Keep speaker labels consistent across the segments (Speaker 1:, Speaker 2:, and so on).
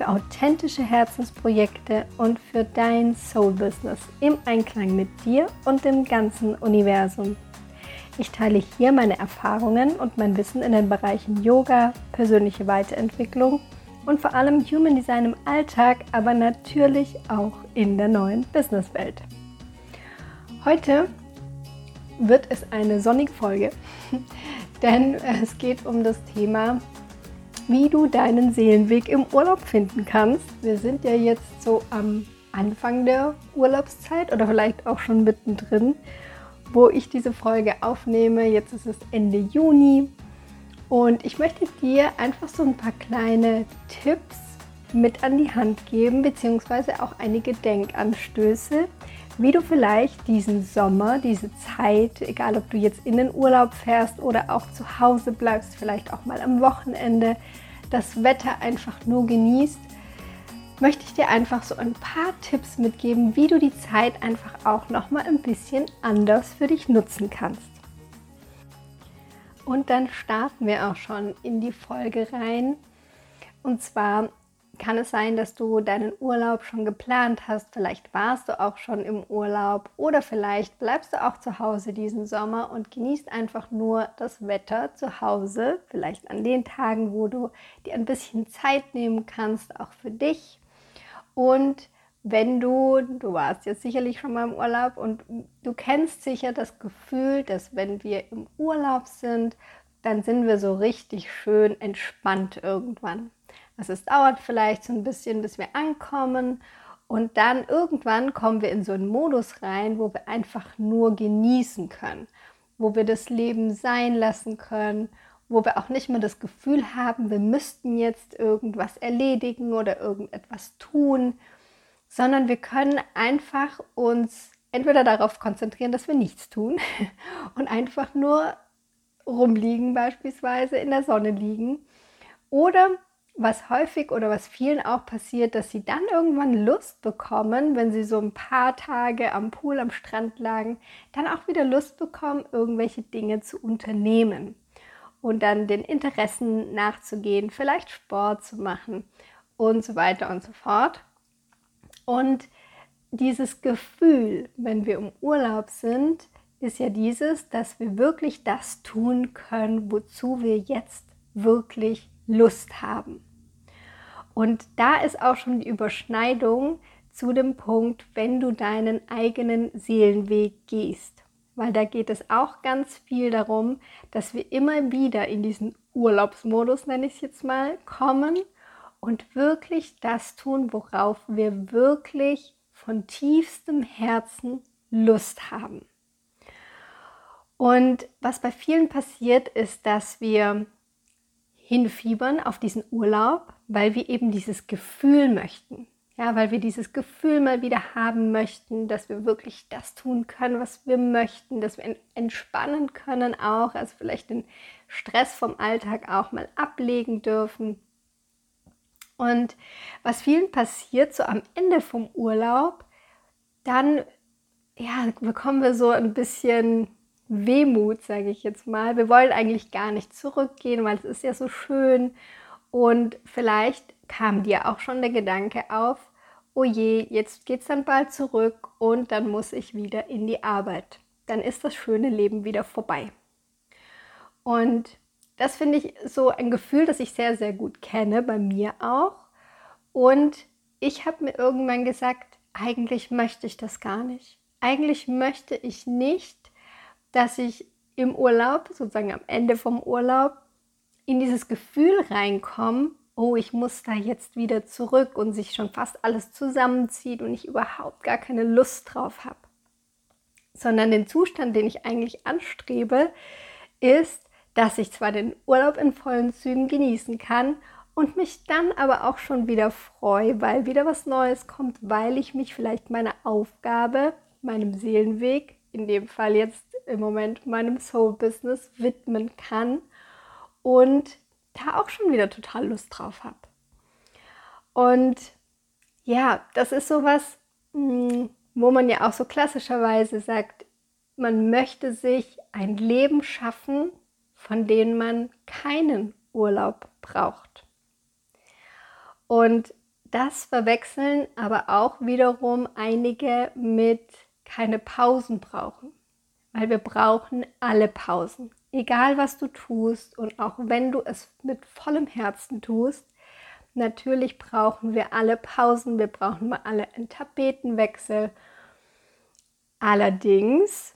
Speaker 1: für authentische Herzensprojekte und für dein Soul-Business im Einklang mit dir und dem ganzen Universum. Ich teile hier meine Erfahrungen und mein Wissen in den Bereichen Yoga, persönliche Weiterentwicklung und vor allem Human Design im Alltag, aber natürlich auch in der neuen Businesswelt. Heute wird es eine sonnige Folge, denn es geht um das Thema wie du deinen Seelenweg im Urlaub finden kannst. Wir sind ja jetzt so am Anfang der Urlaubszeit oder vielleicht auch schon mittendrin, wo ich diese Folge aufnehme. Jetzt ist es Ende Juni und ich möchte dir einfach so ein paar kleine Tipps mit an die Hand geben, beziehungsweise auch einige Denkanstöße, wie du vielleicht diesen Sommer, diese Zeit, egal ob du jetzt in den Urlaub fährst oder auch zu Hause bleibst, vielleicht auch mal am Wochenende, das Wetter einfach nur genießt, möchte ich dir einfach so ein paar Tipps mitgeben, wie du die Zeit einfach auch noch mal ein bisschen anders für dich nutzen kannst. Und dann starten wir auch schon in die Folge rein. Und zwar kann es sein, dass du deinen Urlaub schon geplant hast. Vielleicht warst du auch schon im Urlaub oder vielleicht bleibst du auch zu Hause diesen Sommer und genießt einfach nur das Wetter zu Hause. Vielleicht an den Tagen, wo du dir ein bisschen Zeit nehmen kannst, auch für dich. Und wenn du, du warst jetzt sicherlich schon mal im Urlaub und du kennst sicher das Gefühl, dass wenn wir im Urlaub sind, dann sind wir so richtig schön entspannt irgendwann. Also es dauert vielleicht so ein bisschen, bis wir ankommen. Und dann irgendwann kommen wir in so einen Modus rein, wo wir einfach nur genießen können, wo wir das Leben sein lassen können, wo wir auch nicht mehr das Gefühl haben, wir müssten jetzt irgendwas erledigen oder irgendetwas tun, sondern wir können einfach uns entweder darauf konzentrieren, dass wir nichts tun und einfach nur rumliegen beispielsweise, in der Sonne liegen. Oder was häufig oder was vielen auch passiert, dass sie dann irgendwann Lust bekommen, wenn sie so ein paar Tage am Pool, am Strand lagen, dann auch wieder Lust bekommen, irgendwelche Dinge zu unternehmen und dann den Interessen nachzugehen, vielleicht Sport zu machen und so weiter und so fort. Und dieses Gefühl, wenn wir im Urlaub sind, ist ja dieses, dass wir wirklich das tun können, wozu wir jetzt wirklich Lust haben. Und da ist auch schon die Überschneidung zu dem Punkt, wenn du deinen eigenen Seelenweg gehst. Weil da geht es auch ganz viel darum, dass wir immer wieder in diesen Urlaubsmodus, nenne ich es jetzt mal, kommen und wirklich das tun, worauf wir wirklich von tiefstem Herzen Lust haben. Und was bei vielen passiert, ist, dass wir hinfiebern auf diesen Urlaub, weil wir eben dieses Gefühl möchten. Ja, weil wir dieses Gefühl mal wieder haben möchten, dass wir wirklich das tun können, was wir möchten, dass wir entspannen können auch, also vielleicht den Stress vom Alltag auch mal ablegen dürfen. Und was vielen passiert, so am Ende vom Urlaub, dann ja, bekommen wir so ein bisschen Wehmut, sage ich jetzt mal. Wir wollen eigentlich gar nicht zurückgehen, weil es ist ja so schön. Und vielleicht kam dir auch schon der Gedanke auf, oh je, jetzt geht es dann bald zurück und dann muss ich wieder in die Arbeit. Dann ist das schöne Leben wieder vorbei. Und das finde ich so ein Gefühl, das ich sehr, sehr gut kenne, bei mir auch. Und ich habe mir irgendwann gesagt, eigentlich möchte ich das gar nicht. Eigentlich möchte ich nicht dass ich im Urlaub, sozusagen am Ende vom Urlaub, in dieses Gefühl reinkomme, oh, ich muss da jetzt wieder zurück und sich schon fast alles zusammenzieht und ich überhaupt gar keine Lust drauf habe. Sondern den Zustand, den ich eigentlich anstrebe, ist, dass ich zwar den Urlaub in vollen Zügen genießen kann und mich dann aber auch schon wieder freue, weil wieder was Neues kommt, weil ich mich vielleicht meiner Aufgabe, meinem Seelenweg in dem Fall jetzt im Moment meinem Soul-Business widmen kann und da auch schon wieder total Lust drauf habe. Und ja, das ist sowas, hm, wo man ja auch so klassischerweise sagt, man möchte sich ein Leben schaffen, von dem man keinen Urlaub braucht. Und das verwechseln aber auch wiederum einige mit keine Pausen brauchen. Weil wir brauchen alle Pausen. Egal was du tust und auch wenn du es mit vollem Herzen tust, natürlich brauchen wir alle Pausen, wir brauchen mal alle einen Tapetenwechsel. Allerdings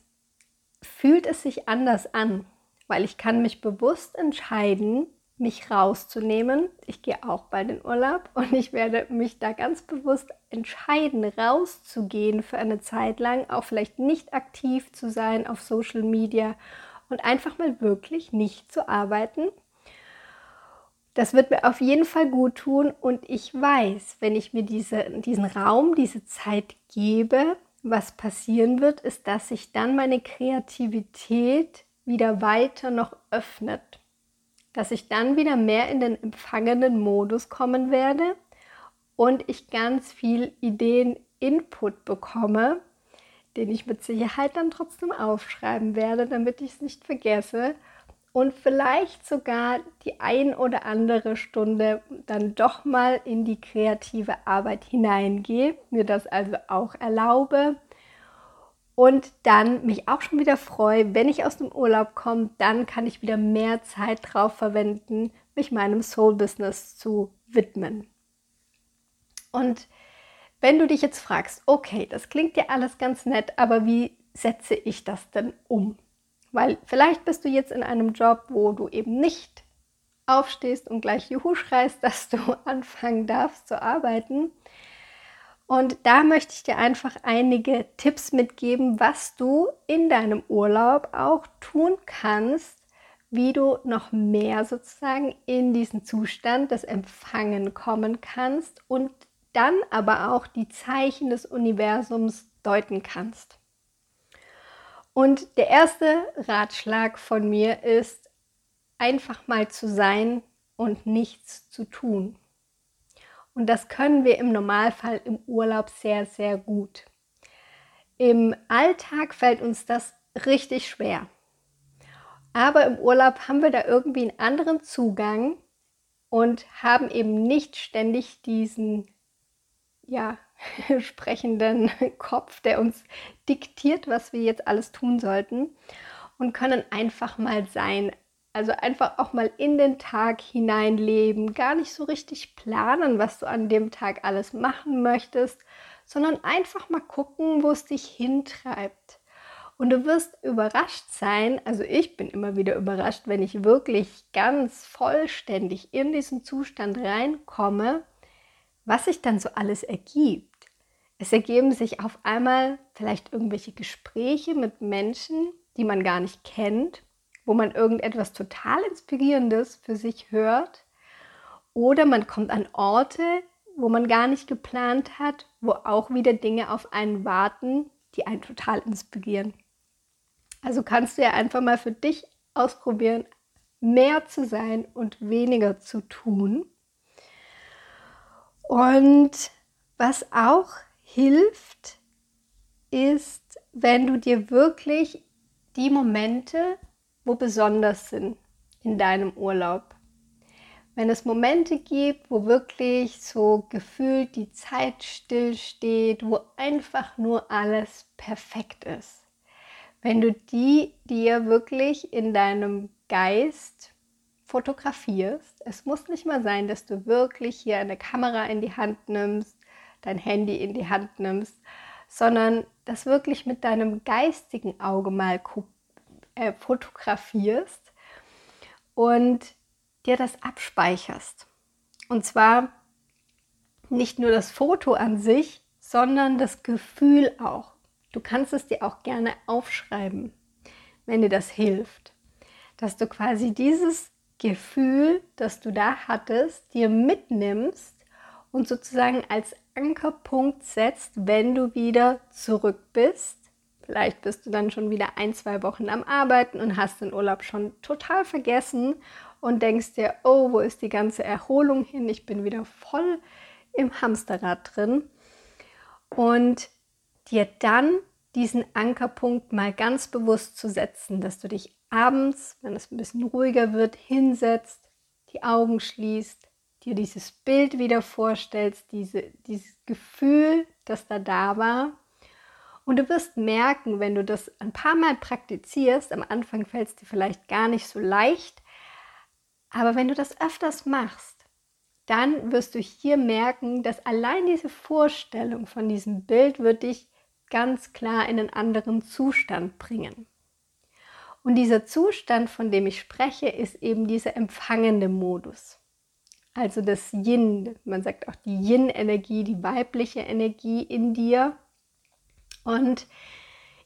Speaker 1: fühlt es sich anders an, weil ich kann mich bewusst entscheiden, mich rauszunehmen. Ich gehe auch bei den Urlaub und ich werde mich da ganz bewusst entscheiden, rauszugehen für eine Zeit lang, auch vielleicht nicht aktiv zu sein auf Social Media und einfach mal wirklich nicht zu arbeiten. Das wird mir auf jeden Fall gut tun und ich weiß, wenn ich mir diese, diesen Raum, diese Zeit gebe, was passieren wird, ist, dass sich dann meine Kreativität wieder weiter noch öffnet dass ich dann wieder mehr in den empfangenen Modus kommen werde und ich ganz viel Ideen, Input bekomme, den ich mit Sicherheit dann trotzdem aufschreiben werde, damit ich es nicht vergesse und vielleicht sogar die ein oder andere Stunde dann doch mal in die kreative Arbeit hineingehe, mir das also auch erlaube und dann mich auch schon wieder freue, wenn ich aus dem Urlaub komme, dann kann ich wieder mehr Zeit drauf verwenden, mich meinem Soul-Business zu widmen. Und wenn du dich jetzt fragst, okay, das klingt ja alles ganz nett, aber wie setze ich das denn um? Weil vielleicht bist du jetzt in einem Job, wo du eben nicht aufstehst und gleich Juhu schreist, dass du anfangen darfst zu arbeiten, und da möchte ich dir einfach einige Tipps mitgeben, was du in deinem Urlaub auch tun kannst, wie du noch mehr sozusagen in diesen Zustand des Empfangen kommen kannst und dann aber auch die Zeichen des Universums deuten kannst. Und der erste Ratschlag von mir ist, einfach mal zu sein und nichts zu tun. Und das können wir im Normalfall im Urlaub sehr, sehr gut. Im Alltag fällt uns das richtig schwer. Aber im Urlaub haben wir da irgendwie einen anderen Zugang und haben eben nicht ständig diesen ja, sprechenden Kopf, der uns diktiert, was wir jetzt alles tun sollten und können einfach mal sein, also einfach auch mal in den Tag hineinleben, gar nicht so richtig planen, was du an dem Tag alles machen möchtest, sondern einfach mal gucken, wo es dich hintreibt. Und du wirst überrascht sein, also ich bin immer wieder überrascht, wenn ich wirklich ganz vollständig in diesen Zustand reinkomme, was sich dann so alles ergibt. Es ergeben sich auf einmal vielleicht irgendwelche Gespräche mit Menschen, die man gar nicht kennt wo man irgendetwas total Inspirierendes für sich hört. Oder man kommt an Orte, wo man gar nicht geplant hat, wo auch wieder Dinge auf einen warten, die einen total inspirieren. Also kannst du ja einfach mal für dich ausprobieren, mehr zu sein und weniger zu tun. Und was auch hilft, ist, wenn du dir wirklich die Momente wo besonders sind in deinem Urlaub. Wenn es Momente gibt, wo wirklich so gefühlt die Zeit stillsteht, wo einfach nur alles perfekt ist. Wenn du die dir wirklich in deinem Geist fotografierst, es muss nicht mal sein, dass du wirklich hier eine Kamera in die Hand nimmst, dein Handy in die Hand nimmst, sondern das wirklich mit deinem geistigen Auge mal äh, fotografierst und dir das abspeicherst. Und zwar nicht nur das Foto an sich, sondern das Gefühl auch. Du kannst es dir auch gerne aufschreiben, wenn dir das hilft. Dass du quasi dieses Gefühl, das du da hattest, dir mitnimmst und sozusagen als Ankerpunkt setzt, wenn du wieder zurück bist Vielleicht bist du dann schon wieder ein, zwei Wochen am Arbeiten und hast den Urlaub schon total vergessen und denkst dir, oh, wo ist die ganze Erholung hin? Ich bin wieder voll im Hamsterrad drin. Und dir dann diesen Ankerpunkt mal ganz bewusst zu setzen, dass du dich abends, wenn es ein bisschen ruhiger wird, hinsetzt, die Augen schließt, dir dieses Bild wieder vorstellst, diese, dieses Gefühl, das da da war. Und du wirst merken, wenn du das ein paar Mal praktizierst, am Anfang fällt es dir vielleicht gar nicht so leicht, aber wenn du das öfters machst, dann wirst du hier merken, dass allein diese Vorstellung von diesem Bild wird dich ganz klar in einen anderen Zustand bringen. Und dieser Zustand, von dem ich spreche, ist eben dieser empfangende Modus. Also das Yin, man sagt auch die Yin-Energie, die weibliche Energie in dir. Und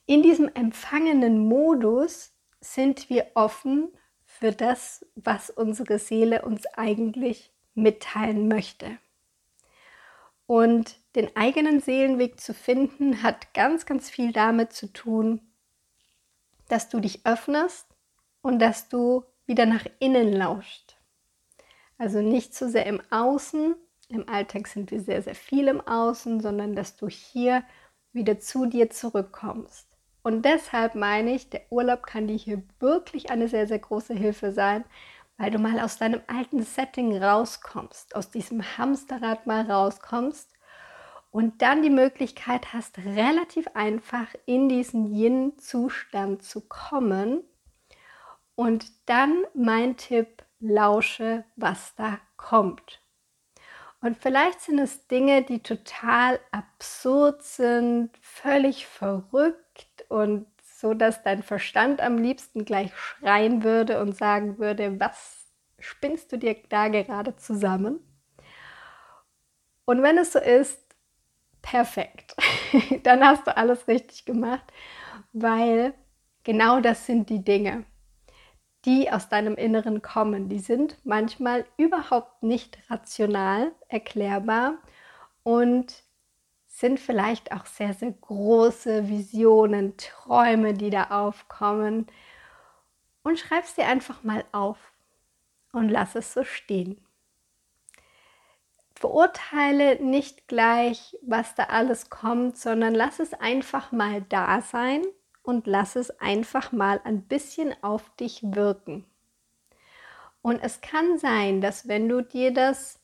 Speaker 1: in diesem empfangenen Modus sind wir offen für das, was unsere Seele uns eigentlich mitteilen möchte. Und den eigenen Seelenweg zu finden, hat ganz, ganz viel damit zu tun, dass du dich öffnest und dass du wieder nach innen lauscht. Also nicht zu so sehr im Außen, im Alltag sind wir sehr, sehr viel im Außen, sondern dass du hier wieder zu dir zurückkommst. Und deshalb meine ich, der Urlaub kann dir hier wirklich eine sehr, sehr große Hilfe sein, weil du mal aus deinem alten Setting rauskommst, aus diesem Hamsterrad mal rauskommst und dann die Möglichkeit hast, relativ einfach in diesen Yin-Zustand zu kommen. Und dann mein Tipp, lausche, was da kommt. Und vielleicht sind es Dinge, die total absurd sind, völlig verrückt und so dass dein Verstand am liebsten gleich schreien würde und sagen würde, was spinnst du dir da gerade zusammen? Und wenn es so ist, perfekt. Dann hast du alles richtig gemacht, weil genau das sind die Dinge, die aus deinem Inneren kommen. Die sind manchmal überhaupt nicht rational erklärbar und sind vielleicht auch sehr, sehr große Visionen, Träume, die da aufkommen. Und schreib sie einfach mal auf und lass es so stehen. Verurteile nicht gleich, was da alles kommt, sondern lass es einfach mal da sein und lass es einfach mal ein bisschen auf dich wirken. Und es kann sein, dass wenn du dir das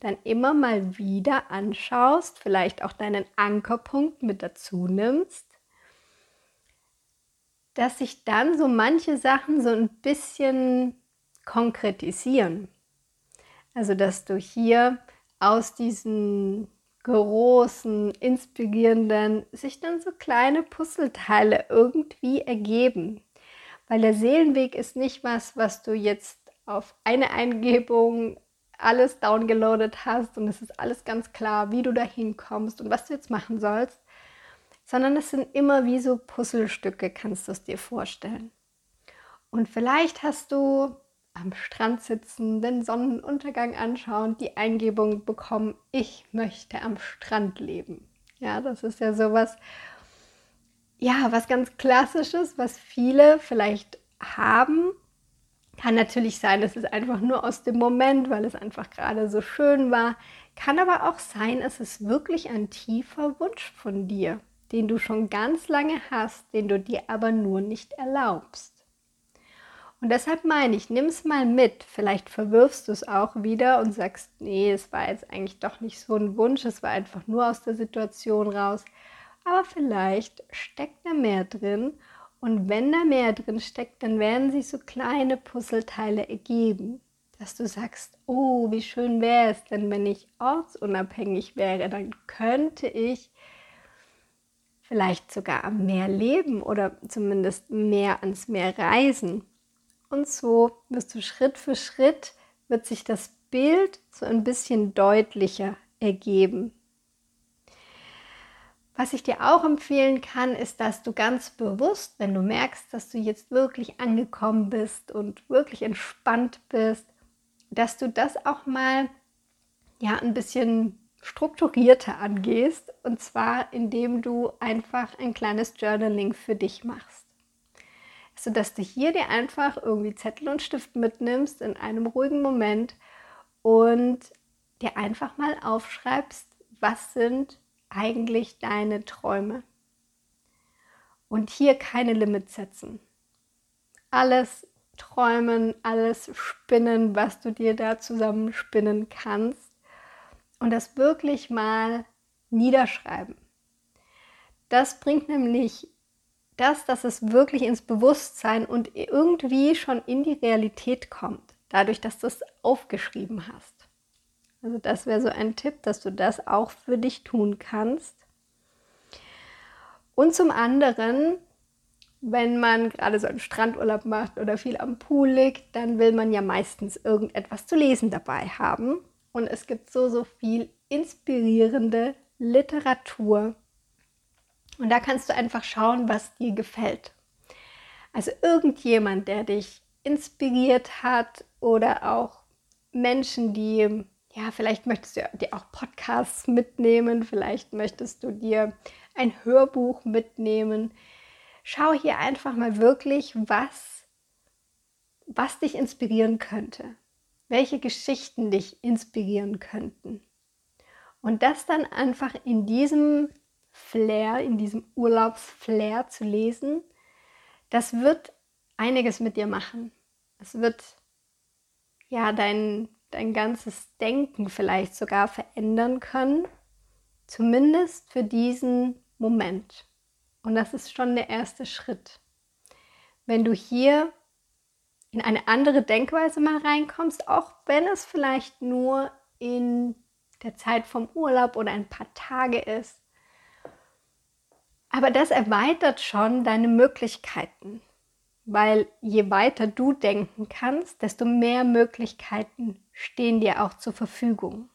Speaker 1: dann immer mal wieder anschaust, vielleicht auch deinen Ankerpunkt mit dazu nimmst, dass sich dann so manche Sachen so ein bisschen konkretisieren. Also dass du hier aus diesen großen, inspirierenden, sich dann so kleine Puzzleteile irgendwie ergeben. Weil der Seelenweg ist nicht was, was du jetzt auf eine Eingebung alles downgeloadet hast und es ist alles ganz klar, wie du da hinkommst und was du jetzt machen sollst, sondern es sind immer wie so Puzzlestücke, kannst du es dir vorstellen. Und vielleicht hast du am Strand sitzen, den Sonnenuntergang anschauen, die Eingebung bekommen, ich möchte am Strand leben. Ja, das ist ja sowas, ja, was ganz klassisches, was viele vielleicht haben kann natürlich sein, es einfach nur aus dem Moment, weil es einfach gerade so schön war. Kann aber auch sein, es ist wirklich ein tiefer Wunsch von dir, den du schon ganz lange hast, den du dir aber nur nicht erlaubst. Und deshalb meine ich, nimm es mal mit. Vielleicht verwirfst du es auch wieder und sagst, nee, es war jetzt eigentlich doch nicht so ein Wunsch, es war einfach nur aus der Situation raus. Aber vielleicht steckt da mehr drin und wenn da mehr drin steckt, dann werden sich so kleine Puzzleteile ergeben, dass du sagst, oh, wie schön wäre es denn, wenn ich ortsunabhängig wäre, dann könnte ich vielleicht sogar am Meer leben oder zumindest mehr ans Meer reisen. Und so wirst du Schritt für Schritt, wird sich das Bild so ein bisschen deutlicher ergeben. Was ich dir auch empfehlen kann, ist, dass du ganz bewusst, wenn du merkst, dass du jetzt wirklich angekommen bist und wirklich entspannt bist, dass du das auch mal ja ein bisschen strukturierter angehst. Und zwar, indem du einfach ein kleines Journaling für dich machst. Sodass du hier dir einfach irgendwie Zettel und Stift mitnimmst in einem ruhigen Moment und dir einfach mal aufschreibst, was sind eigentlich deine Träume. Und hier keine Limits setzen. Alles träumen, alles spinnen, was du dir da zusammenspinnen kannst und das wirklich mal niederschreiben. Das bringt nämlich das, dass es wirklich ins Bewusstsein und irgendwie schon in die Realität kommt, dadurch, dass du es aufgeschrieben hast. Also das wäre so ein Tipp, dass du das auch für dich tun kannst. Und zum anderen, wenn man gerade so einen Strandurlaub macht oder viel am Pool liegt, dann will man ja meistens irgendetwas zu lesen dabei haben. Und es gibt so, so viel inspirierende Literatur. Und da kannst du einfach schauen, was dir gefällt. Also irgendjemand, der dich inspiriert hat oder auch Menschen, die, ja, vielleicht möchtest du dir auch Podcasts mitnehmen, vielleicht möchtest du dir ein Hörbuch mitnehmen. Schau hier einfach mal wirklich, was, was dich inspirieren könnte welche Geschichten dich inspirieren könnten. Und das dann einfach in diesem Flair, in diesem Urlaubsflair zu lesen, das wird einiges mit dir machen. Es wird ja dein, dein ganzes Denken vielleicht sogar verändern können, zumindest für diesen Moment. Und das ist schon der erste Schritt. Wenn du hier in eine andere Denkweise mal reinkommst, auch wenn es vielleicht nur in der Zeit vom Urlaub oder ein paar Tage ist. Aber das erweitert schon deine Möglichkeiten, weil je weiter du denken kannst, desto mehr Möglichkeiten stehen dir auch zur Verfügung.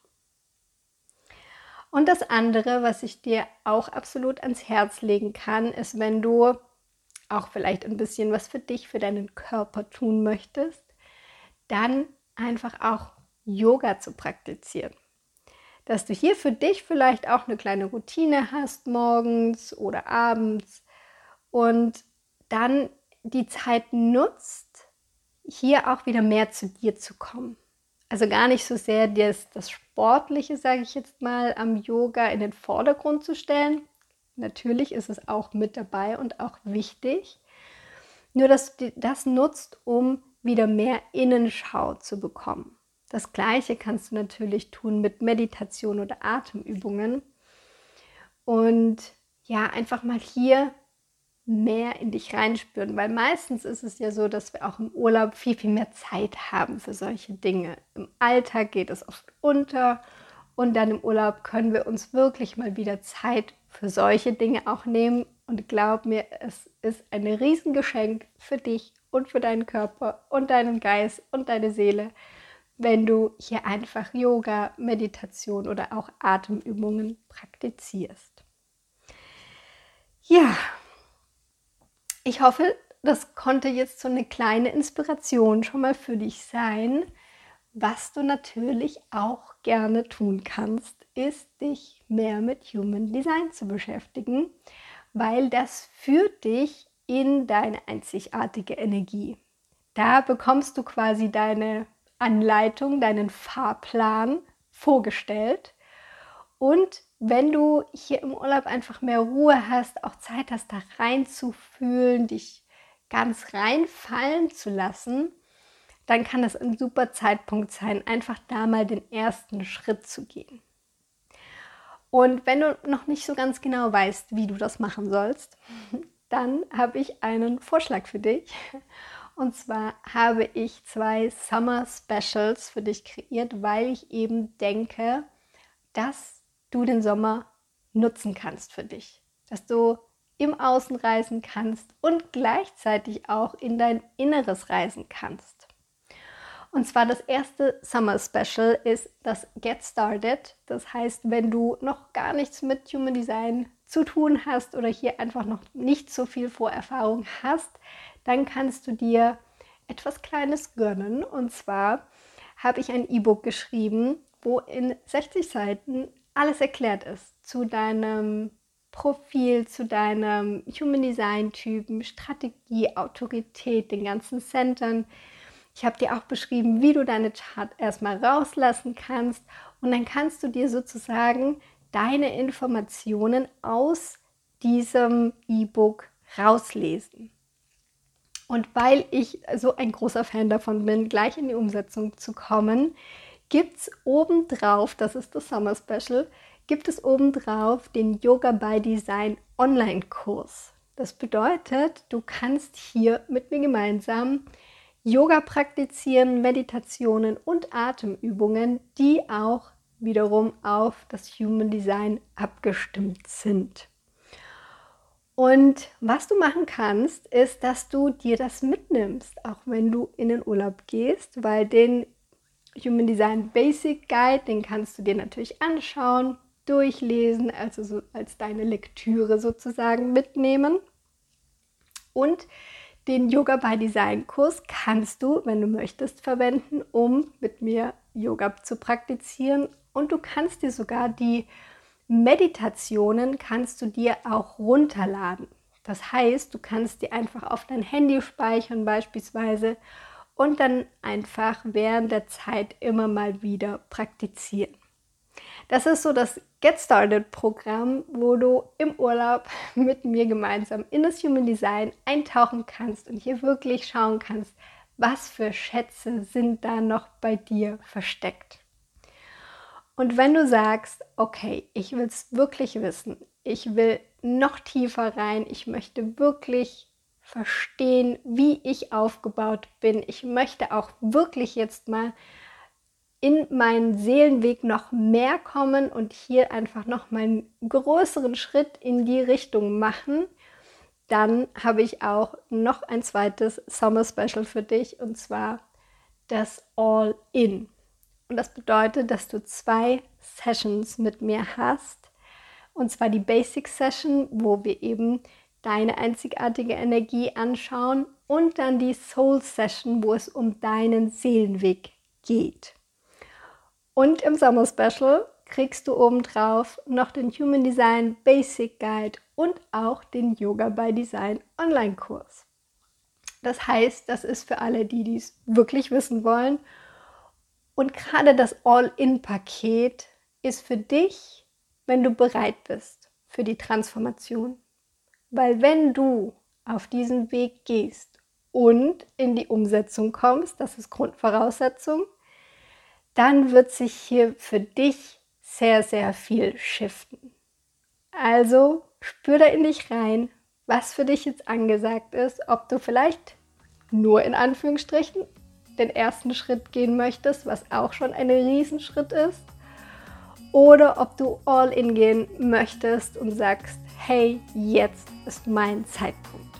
Speaker 1: Und das andere, was ich dir auch absolut ans Herz legen kann, ist, wenn du auch vielleicht ein bisschen was für dich, für deinen Körper tun möchtest, dann einfach auch Yoga zu praktizieren. Dass du hier für dich vielleicht auch eine kleine Routine hast morgens oder abends und dann die Zeit nutzt, hier auch wieder mehr zu dir zu kommen. Also gar nicht so sehr das, das Sportliche, sage ich jetzt mal, am Yoga in den Vordergrund zu stellen, Natürlich ist es auch mit dabei und auch wichtig. Nur, dass du das nutzt, um wieder mehr Innenschau zu bekommen. Das gleiche kannst du natürlich tun mit Meditation oder Atemübungen. Und ja, einfach mal hier mehr in dich reinspüren, weil meistens ist es ja so, dass wir auch im Urlaub viel, viel mehr Zeit haben für solche Dinge. Im Alltag geht es oft unter und dann im Urlaub können wir uns wirklich mal wieder Zeit für solche Dinge auch nehmen. Und glaub mir, es ist ein Riesengeschenk für dich und für deinen Körper und deinen Geist und deine Seele, wenn du hier einfach Yoga, Meditation oder auch Atemübungen praktizierst. Ja, ich hoffe, das konnte jetzt so eine kleine Inspiration schon mal für dich sein. Was du natürlich auch gerne tun kannst, ist dich mehr mit Human Design zu beschäftigen, weil das führt dich in deine einzigartige Energie. Da bekommst du quasi deine Anleitung, deinen Fahrplan vorgestellt. Und wenn du hier im Urlaub einfach mehr Ruhe hast, auch Zeit hast, da reinzufühlen, dich ganz reinfallen zu lassen, dann kann das ein super Zeitpunkt sein, einfach da mal den ersten Schritt zu gehen. Und wenn du noch nicht so ganz genau weißt, wie du das machen sollst, dann habe ich einen Vorschlag für dich. Und zwar habe ich zwei Summer Specials für dich kreiert, weil ich eben denke, dass du den Sommer nutzen kannst für dich. Dass du im Außen reisen kannst und gleichzeitig auch in dein Inneres reisen kannst. Und zwar das erste Summer Special ist das Get Started. Das heißt, wenn du noch gar nichts mit Human Design zu tun hast oder hier einfach noch nicht so viel Vorerfahrung hast, dann kannst du dir etwas Kleines gönnen. Und zwar habe ich ein E-Book geschrieben, wo in 60 Seiten alles erklärt ist zu deinem Profil, zu deinem Human Design Typen, Strategie, Autorität, den ganzen Centern. Ich habe dir auch beschrieben, wie du deine Chart erstmal rauslassen kannst und dann kannst du dir sozusagen deine Informationen aus diesem E-Book rauslesen. Und weil ich so ein großer Fan davon bin, gleich in die Umsetzung zu kommen, gibt es obendrauf, das ist das Summer Special, gibt es obendrauf den Yoga by Design Online-Kurs. Das bedeutet, du kannst hier mit mir gemeinsam Yoga praktizieren, Meditationen und Atemübungen, die auch wiederum auf das Human Design abgestimmt sind. Und was du machen kannst, ist, dass du dir das mitnimmst, auch wenn du in den Urlaub gehst, weil den Human Design Basic Guide, den kannst du dir natürlich anschauen, durchlesen, also so als deine Lektüre sozusagen mitnehmen. Und den Yoga by Design Kurs kannst du, wenn du möchtest, verwenden, um mit mir Yoga zu praktizieren. Und du kannst dir sogar die Meditationen kannst du dir auch runterladen. Das heißt, du kannst die einfach auf dein Handy speichern beispielsweise und dann einfach während der Zeit immer mal wieder praktizieren. Das ist so das Get Started Programm, wo du im Urlaub mit mir gemeinsam in das Human Design eintauchen kannst und hier wirklich schauen kannst, was für Schätze sind da noch bei dir versteckt. Und wenn du sagst, okay, ich will es wirklich wissen, ich will noch tiefer rein, ich möchte wirklich verstehen, wie ich aufgebaut bin, ich möchte auch wirklich jetzt mal in meinen Seelenweg noch mehr kommen und hier einfach noch mal einen größeren Schritt in die Richtung machen, dann habe ich auch noch ein zweites Summer Special für dich und zwar das All In. Und das bedeutet, dass du zwei Sessions mit mir hast. Und zwar die Basic Session, wo wir eben deine einzigartige Energie anschauen und dann die Soul Session, wo es um deinen Seelenweg geht. Und im Sommer Special kriegst du obendrauf noch den Human Design Basic Guide und auch den Yoga by Design Online Kurs. Das heißt, das ist für alle, die dies wirklich wissen wollen und gerade das All-in-Paket ist für dich, wenn du bereit bist für die Transformation. Weil wenn du auf diesen Weg gehst und in die Umsetzung kommst, das ist Grundvoraussetzung, dann wird sich hier für dich sehr, sehr viel shiften. Also spür da in dich rein, was für dich jetzt angesagt ist, ob du vielleicht nur in Anführungsstrichen den ersten Schritt gehen möchtest, was auch schon ein Riesenschritt ist, oder ob du all in gehen möchtest und sagst, hey, jetzt ist mein Zeitpunkt.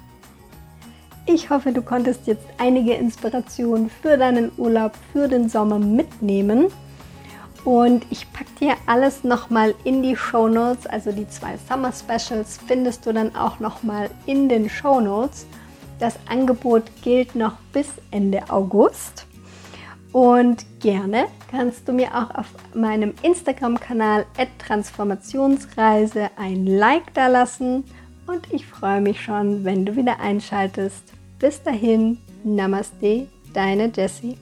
Speaker 1: Ich hoffe, du konntest jetzt einige Inspirationen für deinen Urlaub, für den Sommer mitnehmen. Und ich packe dir alles nochmal in die Show Notes, also die zwei Summer Specials findest du dann auch nochmal in den Show Notes. Das Angebot gilt noch bis Ende August. Und gerne kannst du mir auch auf meinem Instagram-Kanal Transformationsreise ein Like da lassen. Und ich freue mich schon, wenn du wieder einschaltest. Bis dahin, Namaste, deine Jessie.